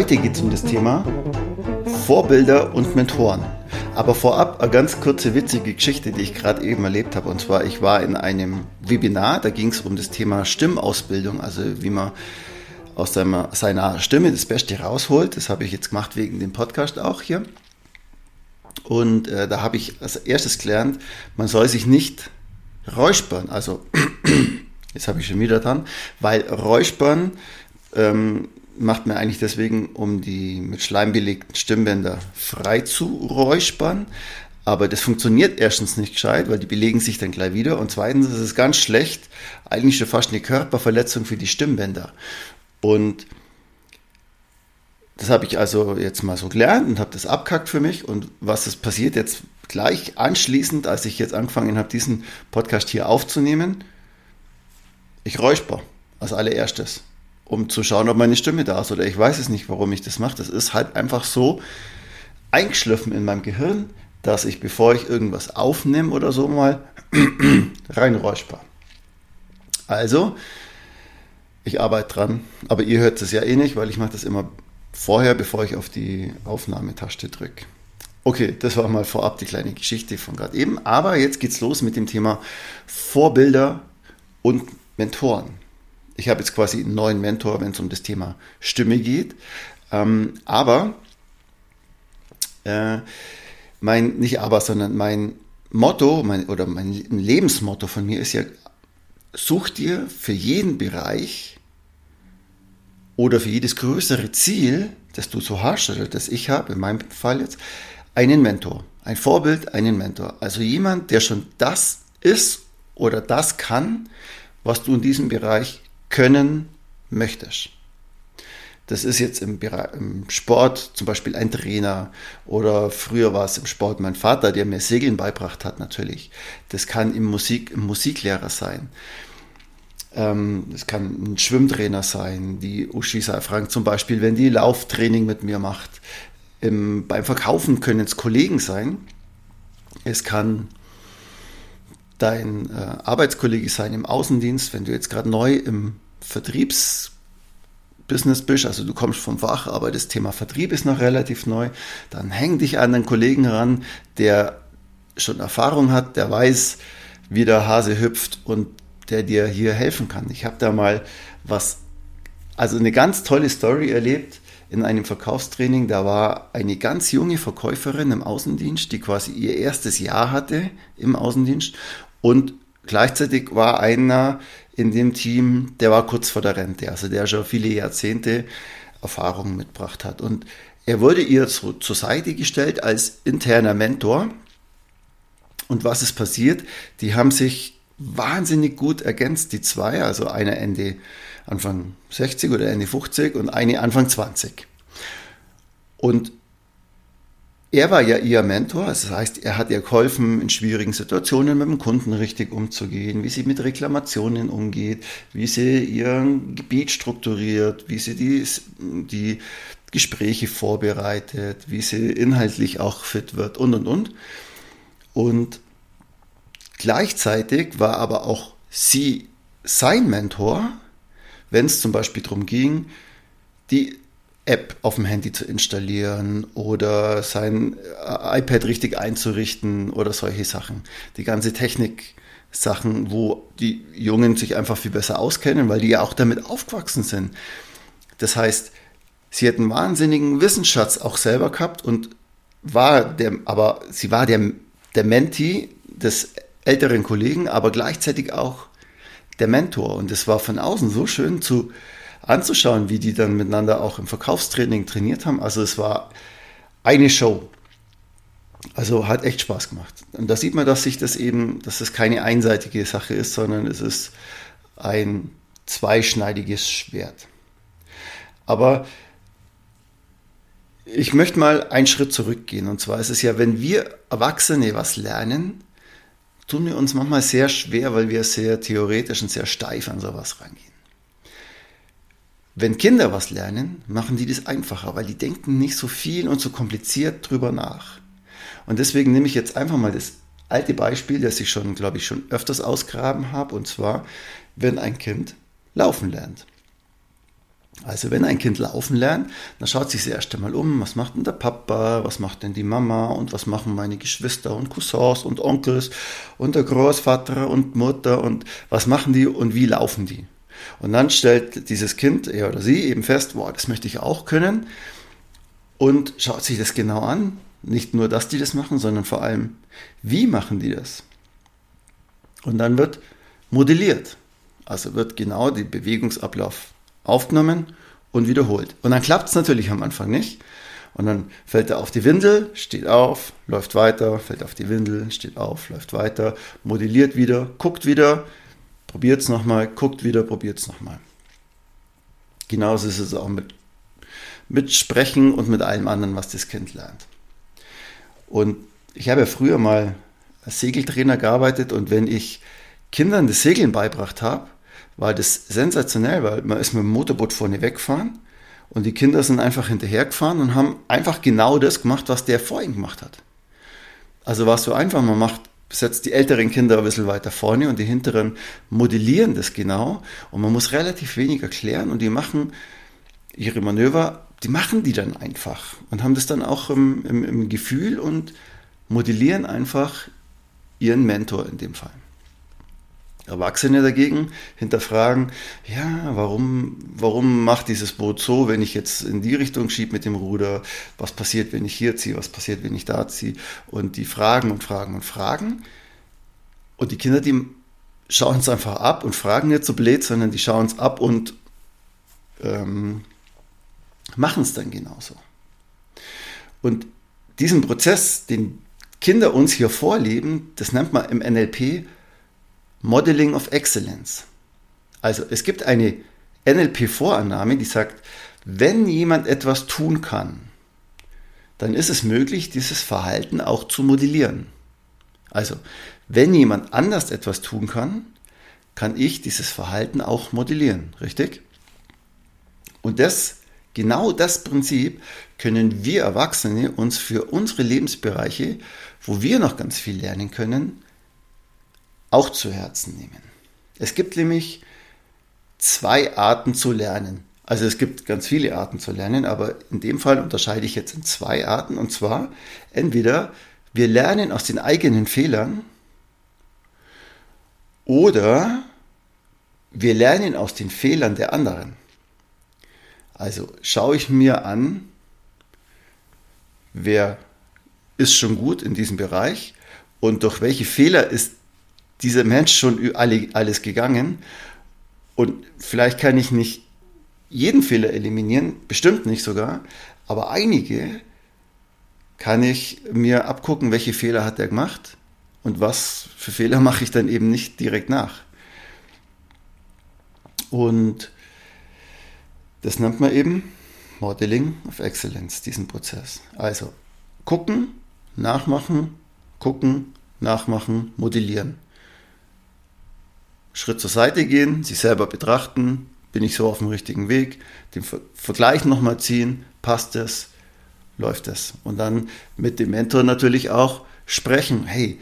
Heute geht es um das Thema Vorbilder und Mentoren. Aber vorab eine ganz kurze witzige Geschichte, die ich gerade eben erlebt habe. Und zwar, ich war in einem Webinar, da ging es um das Thema Stimmausbildung, also wie man aus seiner, seiner Stimme das Beste rausholt. Das habe ich jetzt gemacht wegen dem Podcast auch hier. Und äh, da habe ich als erstes gelernt, man soll sich nicht räuspern. Also, jetzt habe ich schon wieder dran, weil räuspern ähm, macht man eigentlich deswegen, um die mit Schleim belegten Stimmbänder frei zu räuspern. Aber das funktioniert erstens nicht gescheit, weil die belegen sich dann gleich wieder. Und zweitens ist es ganz schlecht, eigentlich schon fast eine Körperverletzung für die Stimmbänder. Und das habe ich also jetzt mal so gelernt und habe das abkackt für mich. Und was ist passiert jetzt gleich anschließend, als ich jetzt angefangen habe, diesen Podcast hier aufzunehmen? Ich räusper als allererstes um zu schauen, ob meine Stimme da ist. Oder ich weiß es nicht, warum ich das mache. Das ist halt einfach so eingeschliffen in meinem Gehirn, dass ich, bevor ich irgendwas aufnehme oder so mal, reinräusper. Also, ich arbeite dran, aber ihr hört es ja eh nicht, weil ich mache das immer vorher, bevor ich auf die Aufnahmetaste drücke. Okay, das war mal vorab die kleine Geschichte von gerade eben. Aber jetzt geht's los mit dem Thema Vorbilder und Mentoren. Ich habe jetzt quasi einen neuen Mentor, wenn es um das Thema Stimme geht. Ähm, aber äh, mein, nicht aber, sondern mein Motto mein, oder mein Lebensmotto von mir ist ja, such dir für jeden Bereich oder für jedes größere Ziel, das du so hast oder das ich habe, in meinem Fall jetzt, einen Mentor. Ein Vorbild, einen Mentor. Also jemand, der schon das ist oder das kann, was du in diesem Bereich können möchtest. Das ist jetzt im, im, Sport zum Beispiel ein Trainer oder früher war es im Sport mein Vater, der mir Segeln beibracht hat natürlich. Das kann im, Musik, im Musiklehrer sein. Ähm, das kann ein Schwimmtrainer sein, die Uschi Frank zum Beispiel, wenn die Lauftraining mit mir macht. Im, beim Verkaufen können es Kollegen sein. Es kann dein äh, Arbeitskollege sein im Außendienst, wenn du jetzt gerade neu im Vertriebsbusiness bist, also du kommst vom Fach, aber das Thema Vertrieb ist noch relativ neu, dann häng dich an einen Kollegen ran, der schon Erfahrung hat, der weiß, wie der Hase hüpft und der dir hier helfen kann. Ich habe da mal was, also eine ganz tolle Story erlebt in einem Verkaufstraining. Da war eine ganz junge Verkäuferin im Außendienst, die quasi ihr erstes Jahr hatte im Außendienst und gleichzeitig war einer in dem Team, der war kurz vor der Rente, also der schon viele Jahrzehnte Erfahrung mitgebracht hat. Und er wurde ihr zu, zur Seite gestellt als interner Mentor. Und was ist passiert? Die haben sich wahnsinnig gut ergänzt, die zwei, also einer Ende Anfang 60 oder Ende 50 und eine Anfang 20. Und er war ja ihr Mentor, das heißt, er hat ihr geholfen, in schwierigen Situationen mit dem Kunden richtig umzugehen, wie sie mit Reklamationen umgeht, wie sie ihr Gebiet strukturiert, wie sie die, die Gespräche vorbereitet, wie sie inhaltlich auch fit wird und und und. Und gleichzeitig war aber auch sie sein Mentor, wenn es zum Beispiel darum ging, die App auf dem Handy zu installieren oder sein äh, iPad richtig einzurichten oder solche Sachen. Die ganze Technik Sachen, wo die Jungen sich einfach viel besser auskennen, weil die ja auch damit aufgewachsen sind. Das heißt, sie hat einen wahnsinnigen Wissensschatz auch selber gehabt und war der, aber sie war der, der Menti des älteren Kollegen, aber gleichzeitig auch der Mentor. Und es war von außen so schön zu, anzuschauen, wie die dann miteinander auch im Verkaufstraining trainiert haben. Also es war eine Show. Also hat echt Spaß gemacht. Und da sieht man, dass sich das eben, dass es keine einseitige Sache ist, sondern es ist ein zweischneidiges Schwert. Aber ich möchte mal einen Schritt zurückgehen. Und zwar ist es ja, wenn wir Erwachsene was lernen, tun wir uns manchmal sehr schwer, weil wir sehr theoretisch und sehr steif an sowas rangehen. Wenn Kinder was lernen, machen die das einfacher, weil die denken nicht so viel und so kompliziert drüber nach. Und deswegen nehme ich jetzt einfach mal das alte Beispiel, das ich schon, glaube ich, schon öfters ausgraben habe, und zwar, wenn ein Kind laufen lernt. Also wenn ein Kind laufen lernt, dann schaut sich das erste Mal um, was macht denn der Papa, was macht denn die Mama und was machen meine Geschwister und Cousins und Onkels und der Großvater und Mutter und was machen die und wie laufen die. Und dann stellt dieses Kind, er oder sie, eben fest, wow, das möchte ich auch können und schaut sich das genau an. Nicht nur, dass die das machen, sondern vor allem, wie machen die das? Und dann wird modelliert. Also wird genau der Bewegungsablauf aufgenommen und wiederholt. Und dann klappt es natürlich am Anfang nicht. Und dann fällt er auf die Windel, steht auf, läuft weiter, fällt auf die Windel, steht auf, läuft weiter, modelliert wieder, guckt wieder, probiert es nochmal, guckt wieder, probiert es nochmal. Genauso ist es auch mit, mit Sprechen und mit allem anderen, was das Kind lernt. Und ich habe ja früher mal als Segeltrainer gearbeitet und wenn ich Kindern das Segeln beibracht habe, war das sensationell, weil man ist mit dem Motorboot vorne weggefahren und die Kinder sind einfach hinterhergefahren und haben einfach genau das gemacht, was der vor ihnen gemacht hat. Also war es so einfach, man macht, setzt die älteren Kinder ein bisschen weiter vorne und die hinteren modellieren das genau und man muss relativ wenig erklären und die machen ihre Manöver, die machen die dann einfach und haben das dann auch im, im, im Gefühl und modellieren einfach ihren Mentor in dem Fall. Erwachsene dagegen hinterfragen, ja, warum, warum macht dieses Boot so, wenn ich jetzt in die Richtung schiebe mit dem Ruder? Was passiert, wenn ich hier ziehe? Was passiert, wenn ich da ziehe? Und die fragen und fragen und fragen. Und die Kinder, die schauen es einfach ab und fragen nicht so blöd, sondern die schauen es ab und ähm, machen es dann genauso. Und diesen Prozess, den Kinder uns hier vorleben, das nennt man im NLP Modeling of Excellence. Also es gibt eine NLP-Vorannahme, die sagt, wenn jemand etwas tun kann, dann ist es möglich, dieses Verhalten auch zu modellieren. Also, wenn jemand anders etwas tun kann, kann ich dieses Verhalten auch modellieren, richtig? Und das, genau das Prinzip können wir Erwachsene uns für unsere Lebensbereiche, wo wir noch ganz viel lernen können, auch zu Herzen nehmen. Es gibt nämlich zwei Arten zu lernen. Also es gibt ganz viele Arten zu lernen, aber in dem Fall unterscheide ich jetzt in zwei Arten. Und zwar entweder wir lernen aus den eigenen Fehlern oder wir lernen aus den Fehlern der anderen. Also schaue ich mir an, wer ist schon gut in diesem Bereich und durch welche Fehler ist dieser Mensch schon alles gegangen. Und vielleicht kann ich nicht jeden Fehler eliminieren, bestimmt nicht sogar, aber einige kann ich mir abgucken, welche Fehler hat er gemacht und was für Fehler mache ich dann eben nicht direkt nach. Und das nennt man eben Modeling of Excellence, diesen Prozess. Also gucken, nachmachen, gucken, nachmachen, modellieren. Schritt zur Seite gehen, sich selber betrachten, bin ich so auf dem richtigen Weg, den Vergleich nochmal ziehen, passt es, läuft es. Und dann mit dem Mentor natürlich auch sprechen, hey,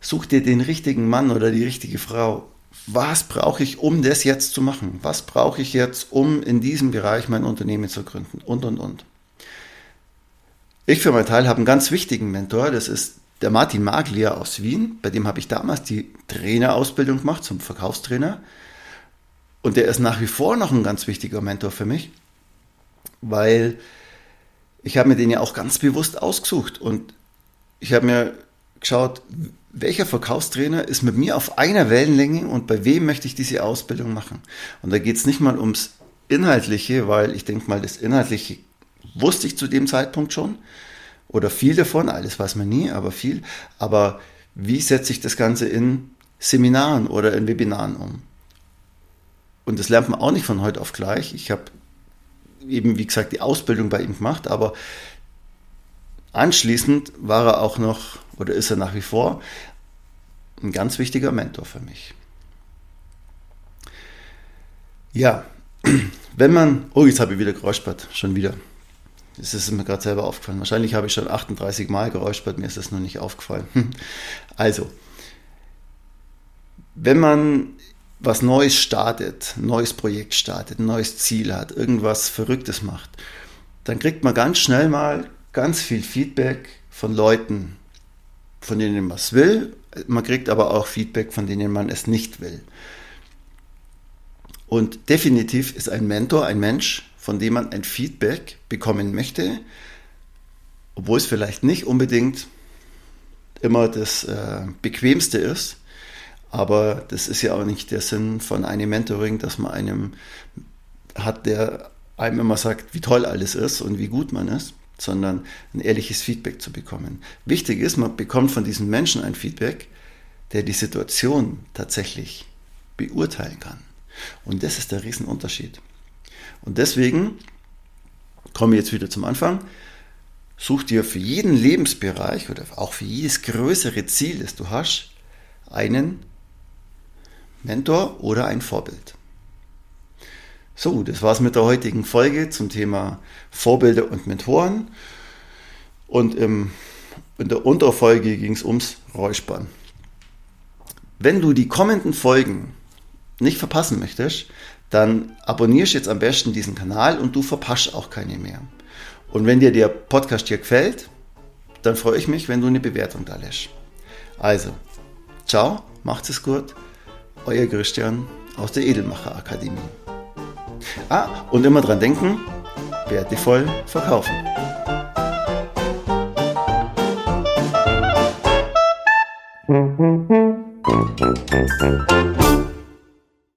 such dir den richtigen Mann oder die richtige Frau. Was brauche ich, um das jetzt zu machen? Was brauche ich jetzt, um in diesem Bereich mein Unternehmen zu gründen? Und, und, und. Ich für meinen Teil habe einen ganz wichtigen Mentor, das ist der Martin Maglia aus Wien, bei dem habe ich damals die Trainerausbildung gemacht zum Verkaufstrainer. Und der ist nach wie vor noch ein ganz wichtiger Mentor für mich, weil ich habe mir den ja auch ganz bewusst ausgesucht und ich habe mir geschaut, welcher Verkaufstrainer ist mit mir auf einer Wellenlänge und bei wem möchte ich diese Ausbildung machen. Und da geht es nicht mal ums Inhaltliche, weil ich denke mal, das Inhaltliche wusste ich zu dem Zeitpunkt schon oder viel davon, alles weiß man nie, aber viel. Aber wie setze ich das Ganze in Seminaren oder in Webinaren um? Und das lernt man auch nicht von heute auf gleich. Ich habe eben, wie gesagt, die Ausbildung bei ihm gemacht, aber anschließend war er auch noch, oder ist er nach wie vor, ein ganz wichtiger Mentor für mich. Ja, wenn man, oh, jetzt habe ich wieder geräuspert, schon wieder. Das ist mir gerade selber aufgefallen. Wahrscheinlich habe ich schon 38 Mal geräuspert, mir ist das noch nicht aufgefallen. Also, wenn man was Neues startet, ein neues Projekt startet, ein neues Ziel hat, irgendwas Verrücktes macht, dann kriegt man ganz schnell mal ganz viel Feedback von Leuten, von denen man es will. Man kriegt aber auch Feedback, von denen man es nicht will. Und definitiv ist ein Mentor ein Mensch, von dem man ein Feedback bekommen möchte, obwohl es vielleicht nicht unbedingt immer das äh, Bequemste ist. Aber das ist ja auch nicht der Sinn von einem Mentoring, dass man einem hat, der einem immer sagt, wie toll alles ist und wie gut man ist, sondern ein ehrliches Feedback zu bekommen. Wichtig ist, man bekommt von diesen Menschen ein Feedback, der die Situation tatsächlich beurteilen kann. Und das ist der Riesenunterschied. Und deswegen komme ich jetzt wieder zum Anfang. Such dir für jeden Lebensbereich oder auch für jedes größere Ziel, das du hast, einen Mentor oder ein Vorbild. So, das war's mit der heutigen Folge zum Thema Vorbilder und Mentoren. Und im, in der Unterfolge ging es ums Räuspern. Wenn du die kommenden Folgen nicht verpassen möchtest, dann abonnierst jetzt am besten diesen Kanal und du verpasst auch keine mehr. Und wenn dir der Podcast hier gefällt, dann freue ich mich, wenn du eine Bewertung da lässt. Also, ciao, macht es gut, euer Christian aus der Edelmacher Akademie. Ah, und immer dran denken, wertevoll verkaufen.